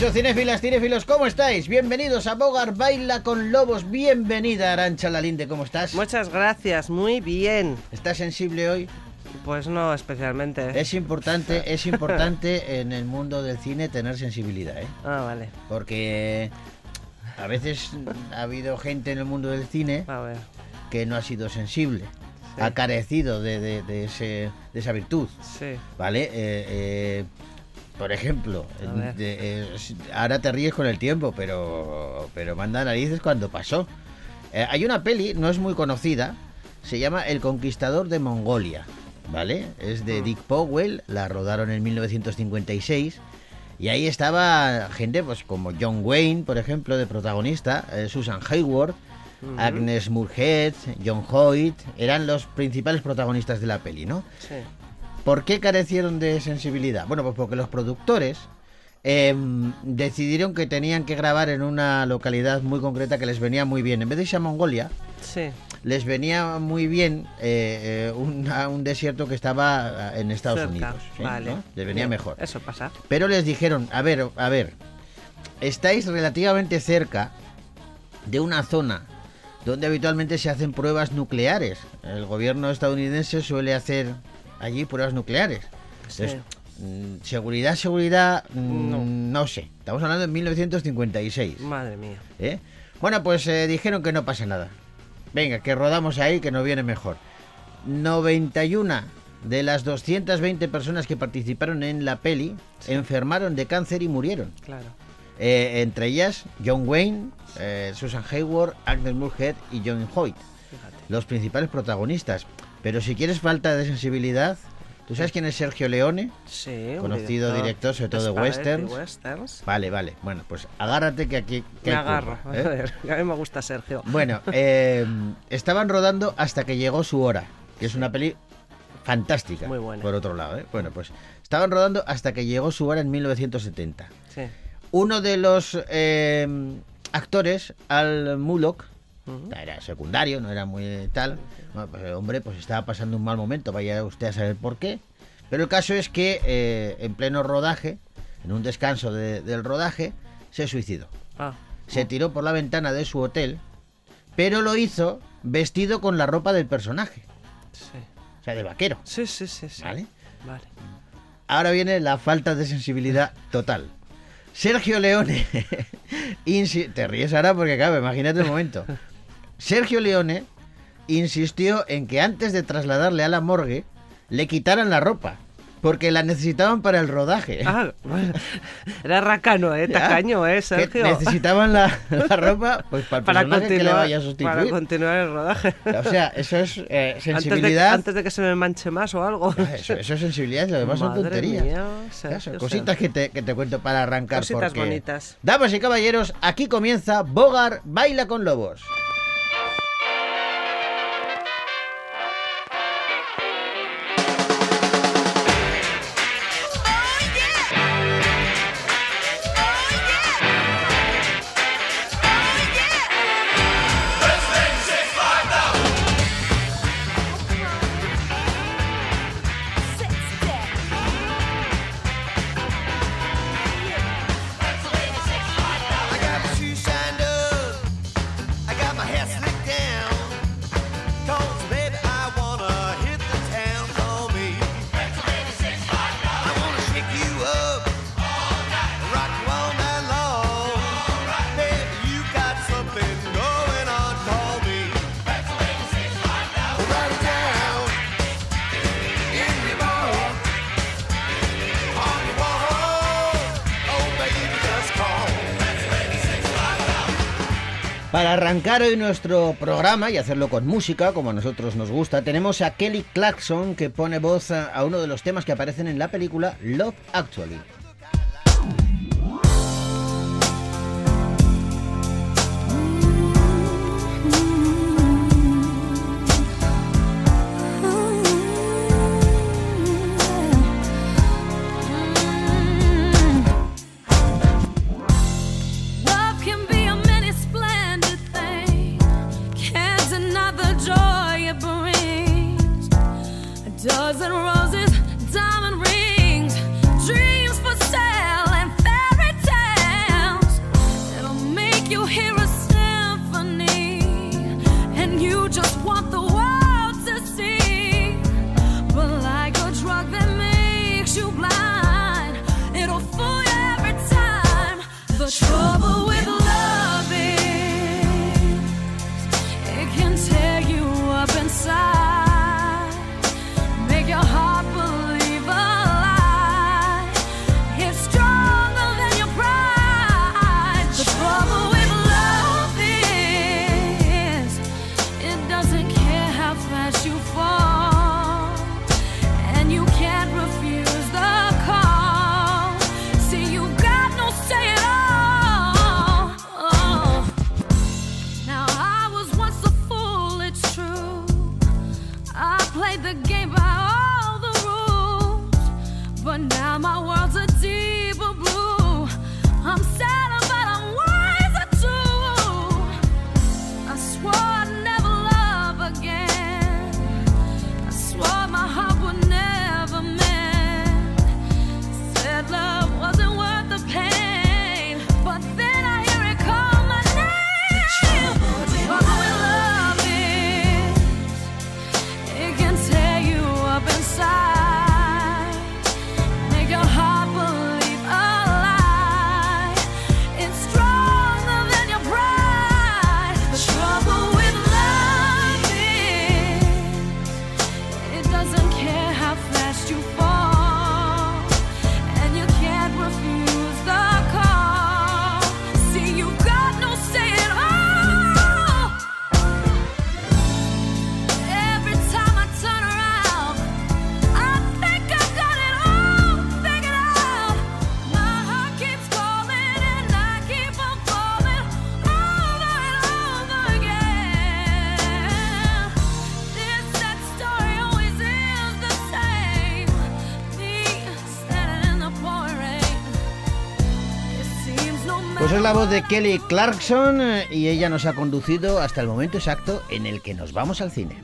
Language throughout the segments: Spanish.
Eso, cinéfilas, cinéfilos, ¿cómo estáis? Bienvenidos a Bogar Baila con Lobos. Bienvenida, Arancha Lalinde, ¿cómo estás? Muchas gracias, muy bien. ¿Estás sensible hoy? Pues no especialmente. Es importante, es importante en el mundo del cine tener sensibilidad, ¿eh? Ah, vale. Porque a veces ha habido gente en el mundo del cine A ver. que no ha sido sensible, Sí. ha carecido de, de- de ese, de esa virtud, Sí. ¿vale? Eh, eh, por ejemplo, de- eh, ahora te ríes con el tiempo, pero, pero manda narices cuando pasó. Eh, hay una peli, no es muy conocida, se llama El Conquistador de Mongolia, ¿vale? Es de Mm. Dick Powell, la rodaron en 1956. Y ahí estaba gente pues como John Wayne, por ejemplo, de protagonista, eh, Susan Hayward. Agnes Moorehead, John Hoyt, eran los principales protagonistas de la peli, ¿no? Sí. ¿Por qué carecieron de sensibilidad? Bueno, pues porque los productores em, decidieron que tenían que grabar en una localidad muy concreta que les venía muy bien. En vez de irse a Mongolia, Sí. les venía muy bien eh, eh, una- un desierto que estaba eh, en Estados Cerca. Unidos. ¿sí? Vale. ¿no? Les venía Bien. mejor. Eso pasa. Pero les dijeron, a ver, a ver, estáis relativamente cerca de una zona donde habitualmente se hacen pruebas nucleares. El gobierno estadounidense suele hacer allí pruebas nucleares. Sí. Entonces, mm, seguridad, seguridad, mm, No. no. sé. Estamos hablando de 1956. Madre mía. ¿eh? Bueno, pues eh, dijeron que no pasa nada. Venga, que rodamos ahí, que nos viene mejor. 91 de las 220 personas que participaron en la peli enfermaron de cáncer y murieron. Claro. Eh, entre ellas John Wayne, eh, Susan Hayward, Agnes Moorehead y John Hoyt, Fíjate. los principales protagonistas. Pero si quieres falta de sensibilidad, ¿tú sabes quién es Sergio Leone? Sí. Conocido director, sobre todo de westerns. westerns. Vale, vale. Bueno, pues agárrate que aquí... que Me agarro. A ¿eh? ver, a mí me gusta Sergio. Bueno, eh, estaban rodando hasta que llegó su hora, que es una peli fantástica. Muy buena. Por otro lado, ¿eh? Bueno, pues estaban rodando hasta que llegó su hora en 1970. Sí. Uno de los eh, actores, Al Mullock, Era secundario, no era muy tal. Bueno, pues el hombre pues estaba pasando un mal momento, vaya usted a saber por qué. Pero el caso es que eh, en pleno rodaje, en un descanso de- del rodaje, se suicidó Ah. se tiró por la ventana de su hotel, pero lo hizo vestido con la ropa del personaje, Sí. o sea, de vaquero, Sí, sí, sí. sí. ¿vale? Vale. Ahora viene la falta de sensibilidad total. Sergio Leone, te ríes ahora porque claro, imagínate el momento. Sergio Leone insistió en que antes de trasladarle a la morgue le quitaran la ropa, porque la necesitaban para el rodaje. Ah, bueno. Era racano, ¿eh? Tacaño, ¿eh, Sergio? necesitaban la, la ropa pues para el para personaje que le continuar, vaya a sustituir. para continuar el rodaje. O sea, eso es eh, Antes de, sensibilidad. antes de que se me manche más o algo. Eso, eso es sensibilidad y lo demás son Madre tonterías. mía, son cositas que te, que te cuento para arrancar. Cositas porque- bonitas. Damas y caballeros, aquí comienza Bogar Baila con Lobos. Para arrancar hoy nuestro programa y hacerlo con música, como a nosotros nos gusta, tenemos a Kelly Clarkson que pone voz a, a uno de los temas que aparecen en la película Love Actually. Pues es la voz de Kelly Clarkson eh, y ella nos ha conducido hasta el momento exacto en el que nos vamos al cine.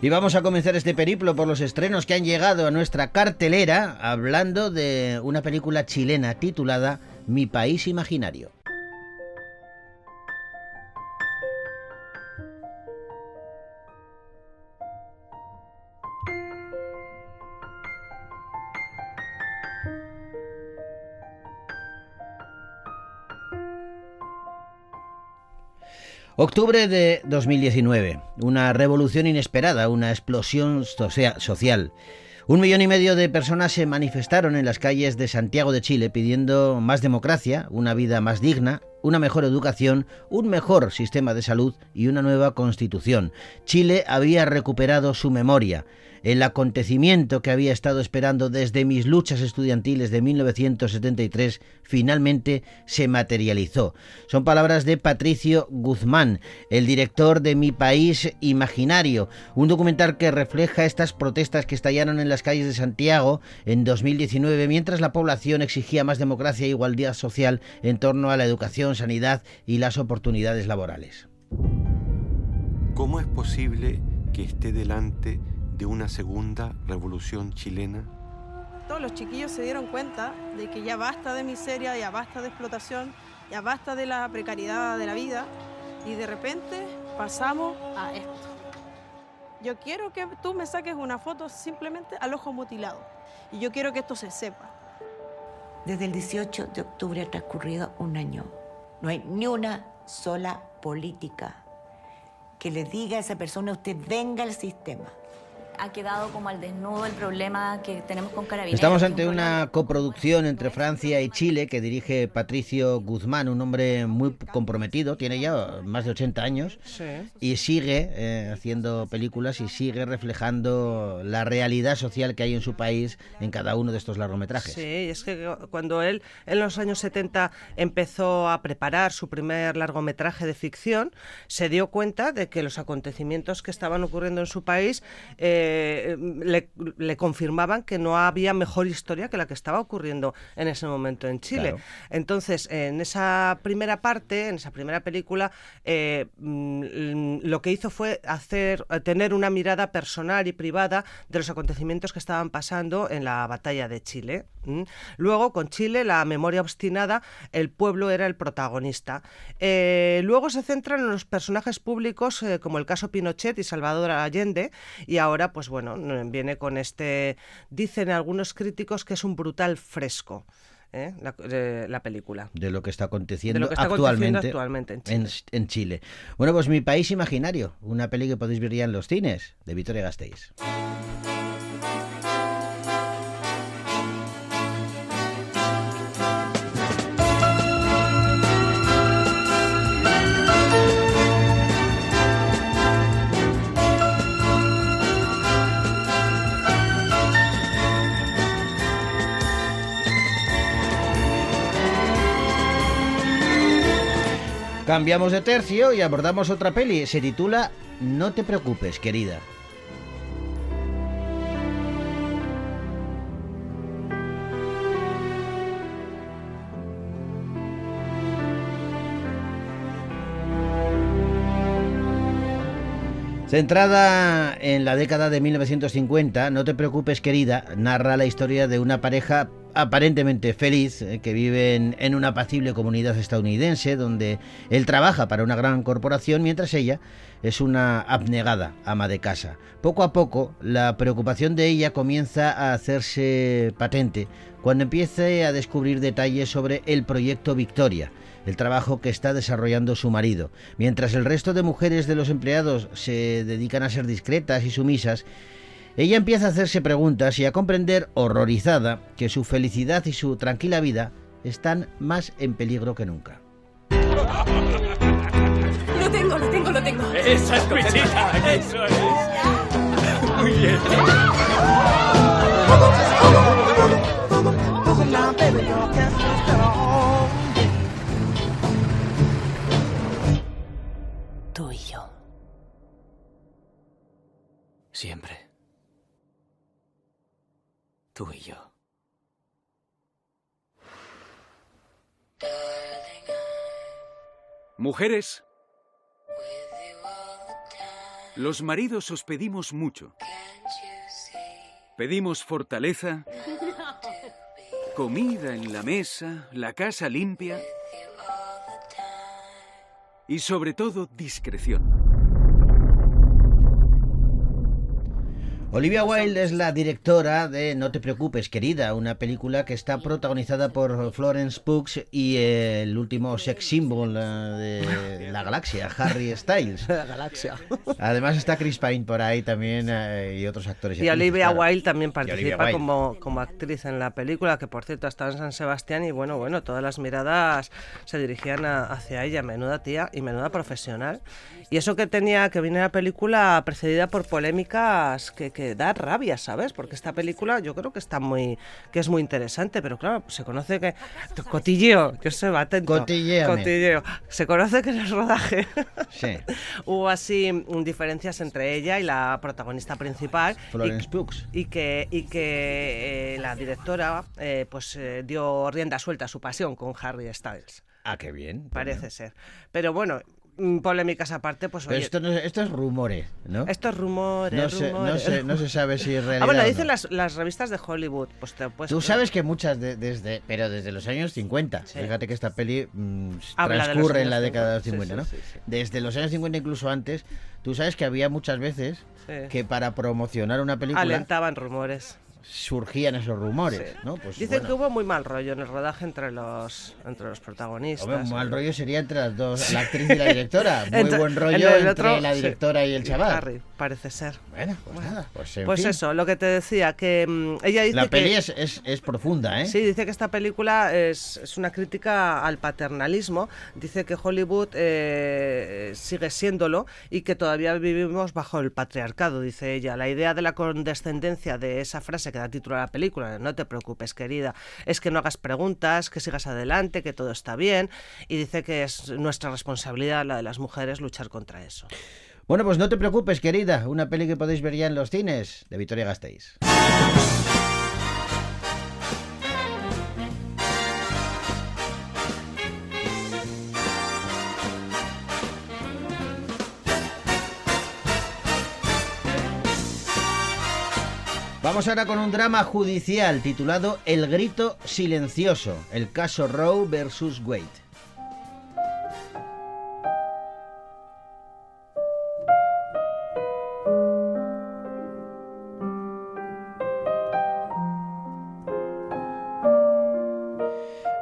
Y vamos a comenzar este periplo por los estrenos que han llegado a nuestra cartelera hablando de una película chilena titulada Mi País Imaginario. Octubre de 2019. Una revolución inesperada, una explosión socia- social. Un millón y medio de personas se manifestaron en las calles de Santiago de Chile pidiendo más democracia, una vida más digna, una mejor educación, un mejor sistema de salud y una nueva constitución. Chile había recuperado su memoria. El acontecimiento que había estado esperando desde mis luchas estudiantiles de 1973 finalmente se materializó. Son palabras de Patricio Guzmán, el director de Mi País Imaginario, un documental que refleja estas protestas que estallaron en las calles de Santiago en 2019 mientras la población exigía más democracia e igualdad social en torno a la educación, sanidad y las oportunidades laborales. ¿Cómo es posible que esté delante de una segunda revolución chilena? Todos los chiquillos se dieron cuenta de que ya basta de miseria, ya basta de explotación, ya basta de la precariedad de la vida y de repente pasamos a esto. Yo quiero que tú me saques una foto simplemente al ojo mutilado y yo quiero que esto se sepa. Desde el 18 de octubre ha transcurrido un año. No hay ni una sola política que le diga a esa persona, usted venga al sistema. Ha quedado como al desnudo el problema que tenemos con Carabineros. Estamos ante una coproducción entre Francia y Chile que dirige Patricio Guzmán, un hombre muy comprometido, tiene ya más de 80 años Sí. y sigue eh, haciendo películas y sigue reflejando la realidad social que hay en su país en cada uno de estos largometrajes. Sí, es que cuando él en los años 70 empezó a preparar su primer largometraje de ficción, se dio cuenta de que los acontecimientos que estaban ocurriendo en su país eh, eh, le, le confirmaban que no había mejor historia que la que estaba ocurriendo en ese momento en Chile. Claro. Entonces, en esa primera parte, en esa primera película, eh, mm, lo que hizo fue hacer, eh, tener una mirada personal y privada de los acontecimientos que estaban pasando en la batalla de Chile. Luego, con Chile, la memoria obstinada, el pueblo era el protagonista. Eh, luego se centran en los personajes públicos, como el caso Pinochet y Salvador Allende, y ahora, pues bueno, viene con este, dicen algunos críticos que es un brutal fresco. ¿eh? La, eh, la película. de lo que está aconteciendo, que está actualmente, aconteciendo actualmente en Chile. en- en Chile. Bueno, pues Mi País Imaginario, una peli que podéis ver ya en los cines, de Victoria Gasteiz. Cambiamos de tercio y abordamos otra peli. Se titula No te preocupes, querida. Centrada en la década de 1950, No te preocupes querida, narra la historia de una pareja aparentemente feliz eh, que viven en una apacible comunidad estadounidense donde él trabaja para una gran corporación mientras ella es una abnegada ama de casa. Poco a poco, la preocupación de ella comienza a hacerse patente cuando empiece a descubrir detalles sobre el proyecto Victoria, el trabajo que está desarrollando su marido. Mientras el resto de mujeres de los empleados se dedican a ser discretas y sumisas, ella empieza a hacerse preguntas y a comprender, horrorizada, que su felicidad y su tranquila vida están más en peligro que nunca. Lo tengo, lo tengo, lo tengo. Esa es Pichita, eso es. Muy bien. Tú y yo. Mujeres, los maridos os pedimos mucho. Pedimos fortaleza, comida en la mesa, la casa limpia y sobre todo discreción. Olivia Wilde es la directora de No te preocupes, querida, una película que está protagonizada por Florence Pugh y el último sex symbol eh, de la galaxia, Harry Styles. La galaxia. Además está Chris Pine por ahí también eh, y otros actores. Y Olivia claro. Wilde también participa Wilde. como, como actriz en la película, que por cierto estaba en San Sebastián y bueno, bueno, todas las miradas se dirigían a- hacia ella, menuda tía y menuda profesional. Y eso que tenía, que viene la película precedida por polémicas que, que da rabia, ¿sabes? Porque esta película yo creo que está muy, que es muy interesante, pero claro, pues se conoce que... Cotilleo, yo sé, va. Cotilléame. Cotilleo. Se conoce que en el rodaje Sí, hubo así diferencias entre ella y la protagonista principal. y- Florence Pugh. y que, y que eh, la directora eh, pues eh, dio rienda suelta a su pasión con Harry Styles. Ah, qué bien. Parece ser. Pero bueno, polémicas aparte, pues oye, esto, no es, esto es rumores, ¿no? estos rumores, no, se, no, rumores. se, no se sabe si es realidad. Ah, bueno, o dicen las, las revistas de Hollywood. Pues te puedes Tú sabes que muchas de- desde, pero desde los años 50. Sí. Fíjate que esta peli mm, los transcurre en la década de los 50, 50, sí, ¿no? sí, sí. Desde los años 50 incluso antes, tú sabes que había muchas veces que para promocionar una película Alentaban rumores. Surgían esos rumores, Sí. ¿no? Pues Dicen bueno, que hubo muy mal rollo en el rodaje entre los, entre los protagonistas. hombre, mal rollo sería entre las dos, la actriz y la directora. Muy Entre- buen rollo entre el entre otro, la sí. directora y el chaval. Harry, parece ser. Bueno, pues nada, pues en Pues fin. eso, lo que te decía, que mm, ella dice La peli que... es, es, es profunda, ¿eh? Sí, dice que esta película es, es una crítica al paternalismo. Dice que Hollywood eh, sigue siéndolo y que todavía vivimos bajo el patriarcado, dice ella. La idea de la condescendencia de esa frase que da título a la película, no te preocupes, querida, es que no hagas preguntas, que sigas adelante, que todo está bien. Y dice que es nuestra responsabilidad, la de las mujeres, luchar contra eso. Bueno, pues no te preocupes, querida. Una peli que podéis ver ya en los cines de Victoria Gasteiz. Vamos ahora con un drama judicial titulado El grito silencioso, el caso Roe versus Wade.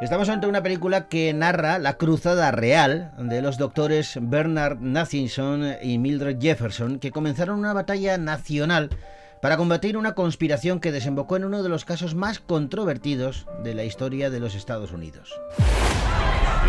Estamos ante una película que narra la cruzada real de los doctores Bernard Nathanson y Mildred Jefferson, que comenzaron una batalla nacional para combatir una conspiración que desembocó en uno de los casos más controvertidos de la historia de los Estados Unidos.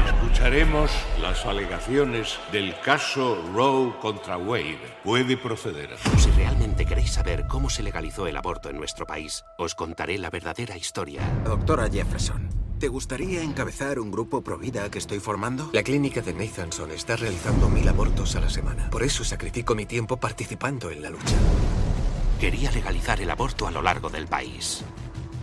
Escucharemos las alegaciones del caso Roe contra Wade. Puede proceder. Si realmente queréis saber cómo se legalizó el aborto en nuestro país, os contaré la verdadera historia. Doctora Jefferson, ¿te gustaría encabezar un grupo pro vida que estoy formando? La clínica de Nathanson está realizando mil abortos a la semana. Por eso sacrifico mi tiempo participando en la lucha. Quería legalizar el aborto a lo largo del país.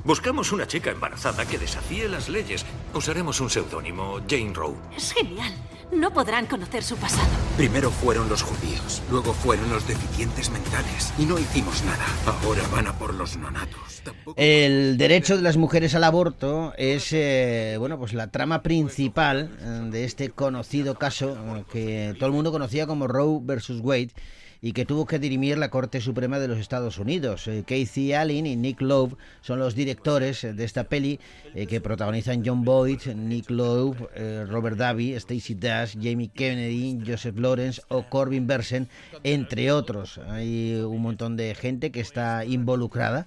Buscamos una chica embarazada que desafíe las leyes. Usaremos un seudónimo, Jane Roe. Es genial. No podrán conocer su pasado. Primero fueron los judíos, luego fueron los deficientes mentales y no hicimos nada. Ahora van a por los nonatos. El derecho de las mujeres al aborto es eh, bueno pues la trama principal eh, de este conocido caso eh, que todo el mundo conocía como Roe versus Wade y que tuvo que dirimir la Corte Suprema de los Estados Unidos. Eh, Casey Allen y Nick Loeb son los directores de esta peli eh, que protagonizan John Boyd, Nick Loeb, eh, Robert Davi, Stacey Dash, Jamie Kennedy, Joseph Lawrence o Corbin Bersen, entre otros. Hay un montón de gente que está involucrada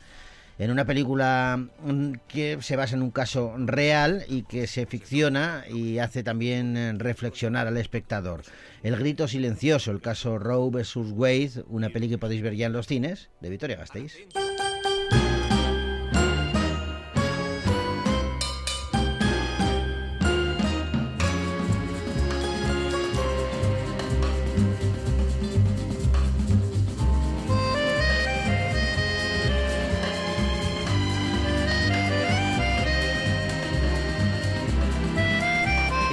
en una película mm, que se basa en un caso real y que se ficciona y hace también eh, reflexionar al espectador. El grito silencioso, el caso Roe vs. Wade, una peli que podéis ver ya en los cines de Victoria Gasteiz.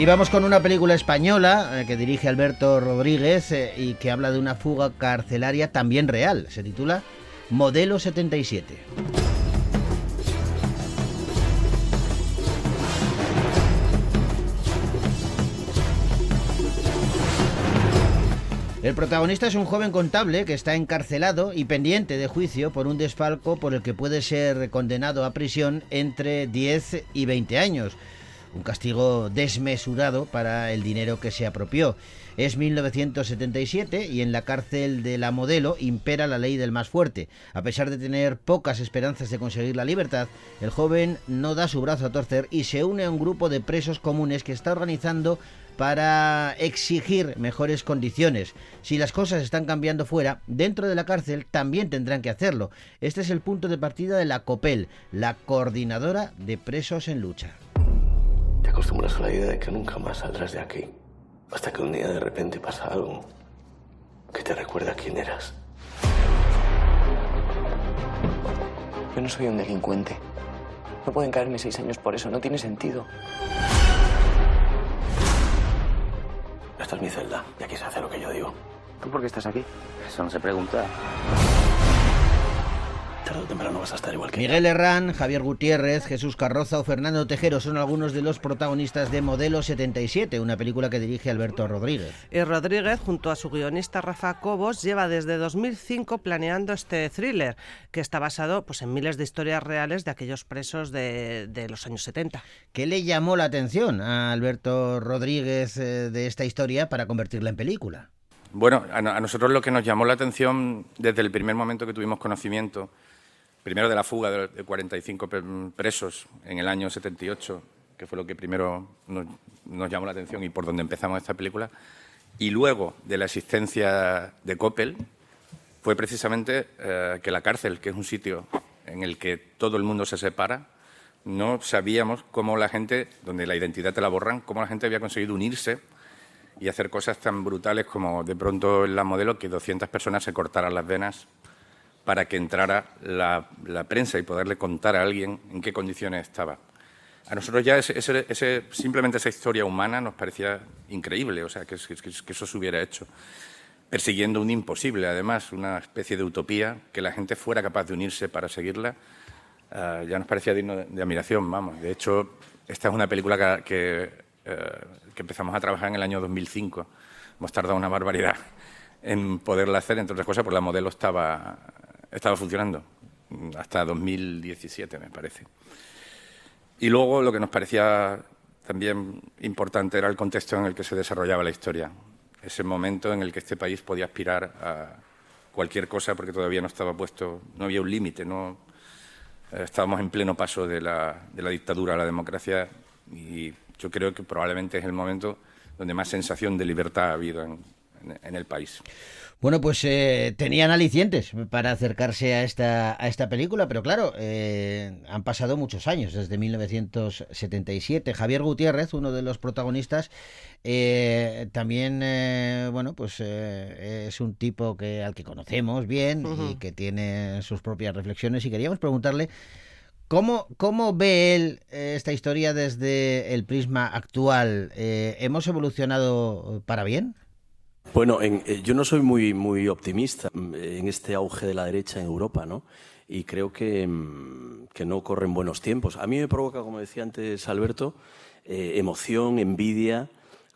Y vamos con una película española eh, que dirige Alberto Rodríguez eh, y que habla de una fuga carcelaria también real. Se titula Modelo 77. El protagonista es un joven contable que está encarcelado y pendiente de juicio por un desfalco por el que puede ser condenado a prisión entre 10 y 20 años un castigo desmesurado para el dinero que se apropió. Es 1977 y en la cárcel de la modelo impera la ley del más fuerte. A pesar de tener pocas esperanzas de conseguir la libertad, el joven no da su brazo a torcer y se une a un grupo de presos comunes que está organizando para exigir mejores condiciones. Si las cosas están cambiando fuera, dentro de la cárcel también tendrán que hacerlo. Este es el punto de partida de la COPEL, la Coordinadora de Presos en Lucha. Acostumbras a la idea de que nunca más saldrás de aquí. Hasta que un día de repente pasa algo que te recuerda quién eras. Yo no soy un delincuente. No pueden caerme seis años por eso, no tiene sentido. Esta es mi celda y aquí se hace lo que yo digo. ¿Tú por qué estás aquí? Eso no se pregunta. Tarde o temprano vas a estar igual que Miguel Herrán, Javier Gutiérrez, Jesús Carroza o Fernando Tejero son algunos de los protagonistas de Modelo 77, una película que dirige Alberto Rodríguez. Y Rodríguez, junto a su guionista Rafa Cobos, lleva desde 2005 planeando este thriller, que está basado pues, en miles de historias reales de aquellos presos de, de los años 70. ¿Qué le llamó la atención a Alberto Rodríguez eh, de esta historia para convertirla en película? Bueno, a nosotros lo que nos llamó la atención desde el primer momento que tuvimos conocimiento primero de la fuga de, de 45 pe- presos en el año 78, que fue lo que primero nos, nos llamó la atención y por donde empezamos esta película, y luego de la existencia de Coppel, fue precisamente eh, que la cárcel, que es un sitio en el que todo el mundo se separa, no sabíamos cómo la gente, donde la identidad te la borran, cómo la gente había conseguido unirse y hacer cosas tan brutales como de pronto en la modelo que 200 personas se cortaran las venas para que entrara la, la prensa y poderle contar a alguien en qué condiciones estaba. A nosotros ya ese, ese- ese- simplemente esa historia humana nos parecía increíble, o sea, que, que- que eso se hubiera hecho. Persiguiendo un imposible, además, una especie de utopía, que la gente fuera capaz de unirse para seguirla, eh, ya nos parecía digno de, de admiración, vamos. De hecho, esta es una película que, que, eh, que empezamos a trabajar en el año 2005. Hemos tardado una barbaridad en poderla hacer, entre otras cosas, porque la modelo estaba, estaba funcionando hasta 2017, me parece. Y luego lo que nos parecía también importante era el contexto en el que se desarrollaba la historia. Ese momento en el que este país podía aspirar a cualquier cosa porque todavía no estaba puesto, no había un límite, no eh, estábamos en pleno paso de la, de la dictadura a la democracia y yo creo que probablemente es el momento donde más sensación de libertad ha habido en el país. Bueno, pues eh, tenían alicientes para acercarse a esta, a esta película, pero claro, eh, han pasado muchos años, desde 1977. Javier Gutiérrez, uno de los protagonistas, eh, también, eh, bueno, pues eh, es un tipo que al que conocemos bien y que tiene sus propias reflexiones y queríamos preguntarle ¿Cómo, ¿Cómo ve él esta historia desde el prisma actual? Eh, ¿Hemos evolucionado para bien? Bueno, en- eh, yo no soy muy, muy optimista mm, en este auge de la derecha en Europa, ¿no? Y creo que, mm, que no corren buenos tiempos. A mí me provoca, como decía antes Alberto, eh, emoción, envidia,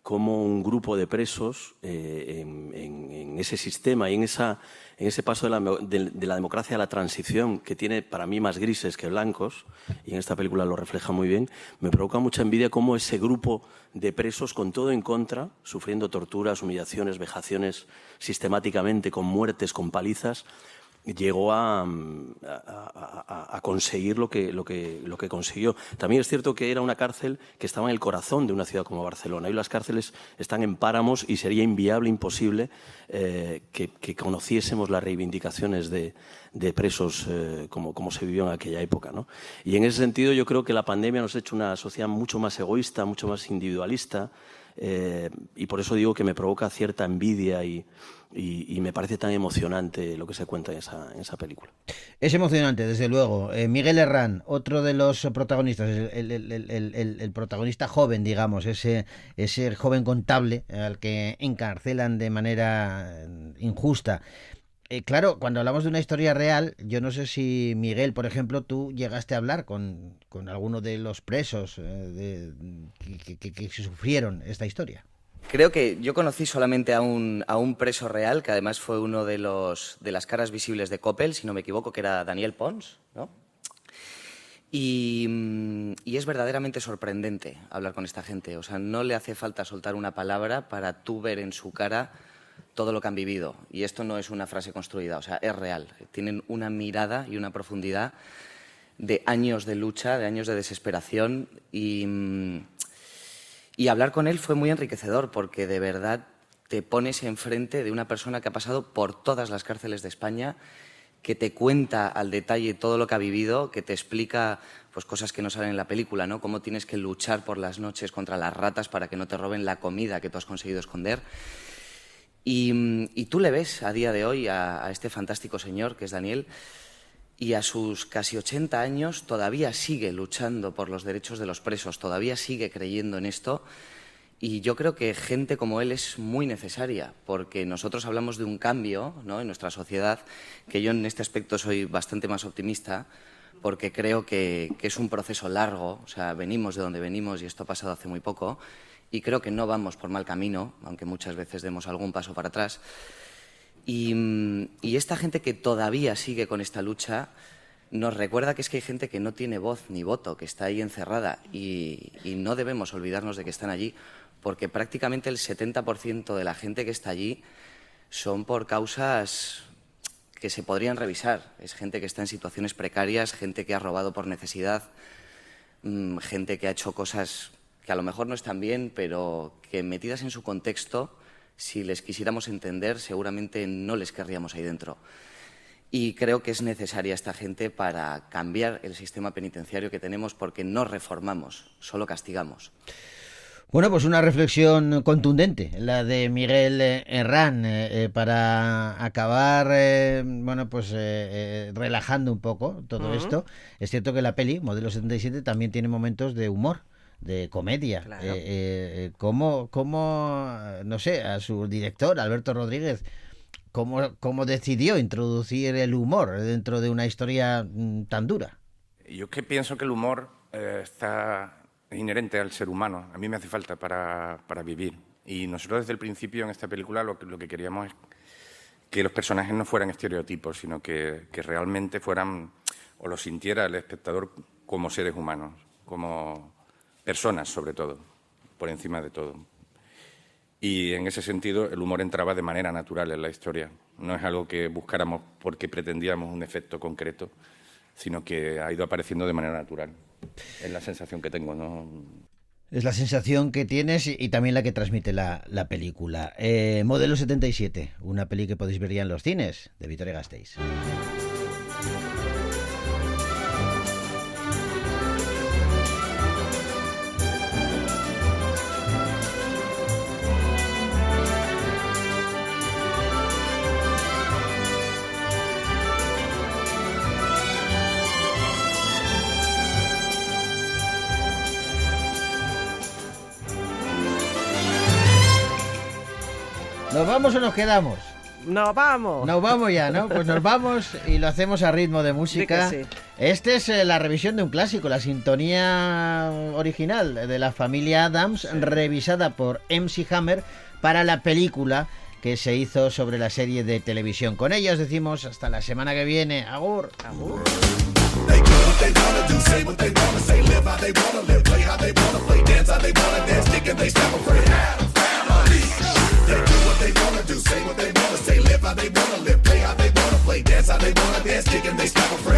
como un grupo de presos eh, en, ese sistema y en, ese paso de la, de la democracia a la transición, que tiene para mí más grises que blancos, y en esta película lo refleja muy bien, me provoca mucha envidia cómo ese grupo de presos con todo en contra, sufriendo torturas, humillaciones, vejaciones sistemáticamente, con muertes, con palizas, llegó a, mm, a- conseguir lo que, lo, que, lo que consiguió. También es cierto que era una cárcel que estaba en el corazón de una ciudad como Barcelona. Hoy las cárceles están en páramos y sería inviable, imposible eh, que conociésemos las reivindicaciones de, de presos eh, como, como se vivió en aquella época. ¿no? Y en ese sentido yo creo que la pandemia nos ha hecho una sociedad mucho más egoísta, mucho más individualista. eh, y por eso digo que me provoca cierta envidia y, y- me parece tan emocionante lo que se cuenta en esa, en esa película. Es emocionante, desde luego. Eh, Miguel Herrán, otro de los protagonistas, el, el- el- el- protagonista joven, digamos, ese, ese joven contable al que encarcelan de manera injusta. Eh, claro, cuando hablamos de una historia real, yo no sé si Miguel, por ejemplo, tú llegaste a hablar con, con alguno de los presos eh, que sufrieron esta historia. Creo que yo conocí solamente a un, a un preso real, que además fue uno de, los, de las caras visibles de Coppel, si no me equivoco, que era Daniel Pons, ¿no? Y, mm, y es verdaderamente sorprendente hablar con esta gente. O sea, no le hace falta soltar una palabra para tú ver en su cara todo lo que han vivido. Y esto no es una frase construida, o sea, es real. Tienen una mirada y una profundidad de años de lucha, de años de desesperación y, mm, y hablar con él fue muy enriquecedor porque de verdad te pones enfrente de una persona que ha pasado por todas las cárceles de España, que te cuenta al detalle todo lo que ha vivido, que te explica pues cosas que no salen en la película, ¿no? Cómo tienes que luchar por las noches contra las ratas para que no te roben la comida que tú has conseguido esconder. Y, mm, y tú le ves a día de hoy a, este fantástico señor que es Daniel y a sus casi 80 años todavía sigue luchando por los derechos de los presos, todavía sigue creyendo en esto. Y yo creo que gente como él es muy necesaria, porque nosotros hablamos de un cambio en nuestra sociedad, que yo en este aspecto soy bastante más optimista, porque creo que, que es un proceso largo, o sea, venimos de donde venimos y esto ha pasado hace muy poco, y creo que no vamos por mal camino, aunque muchas veces demos algún paso para atrás. Y, mm, y esta gente que todavía sigue con esta lucha nos recuerda que es que hay gente que no tiene voz ni voto, que está ahí encerrada y, y no debemos olvidarnos de que están allí porque prácticamente el 70% de la gente que está allí son por causas que se podrían revisar. Es gente que está en situaciones precarias, gente que ha robado por necesidad, mm, gente que ha hecho cosas que a lo mejor no están bien, pero que metidas en su contexto, si les quisiéramos entender, seguramente no les querríamos ahí dentro. Y creo que es necesaria esta gente para cambiar el sistema penitenciario que tenemos porque no reformamos, solo castigamos. Bueno, pues una reflexión contundente, la de Miguel Herrán, eh, eh, para acabar, eh, bueno, pues eh, eh, relajando un poco todo esto. Es cierto que la peli, Modelo 77, también tiene momentos de humor, de comedia. Claro. Eh, eh, eh, ¿cómo, cómo, no sé, a su director, Alberto Rodríguez, cómo, cómo decidió introducir el humor dentro de una historia mm, tan dura? Yo es que pienso que el humor eh, está inherente al ser humano. A mí me hace falta para, para vivir. Y nosotros desde el principio en esta película lo que, lo que queríamos es que los personajes no fueran estereotipos, sino que, que realmente fueran, o lo sintiera el espectador como seres humanos, como personas sobre todo, por encima de todo. Y en ese sentido el humor entraba de manera natural en la historia. No es algo que buscáramos porque pretendíamos un efecto concreto, sino que ha ido apareciendo de manera natural. Es la sensación que tengo, ¿no? Es la sensación que tienes y, también la que transmite la, la película. Eh, Modelo 77, una peli que podéis ver ya en los cines, de Victoria Gasteiz. ¿Nos vamos o nos quedamos? Nos vamos. Nos vamos ya, ¿no? Pues nos vamos y lo hacemos a ritmo de música. Sí. Este es eh, la revisión de un clásico, la sintonía original de la familia Adams, revisada por MC Hammer para la película que se hizo sobre la serie de televisión. Con ella os decimos hasta la semana que viene. Agur. Agur. They do what they wanna do, say what they wanna say, live how they wanna live, play how they wanna play, dance how they wanna dance, kick and they step afraid. They do what they wanna do, say what they wanna say, live how they wanna live, play how they wanna play, dance how they wanna dance, kick and they step a Now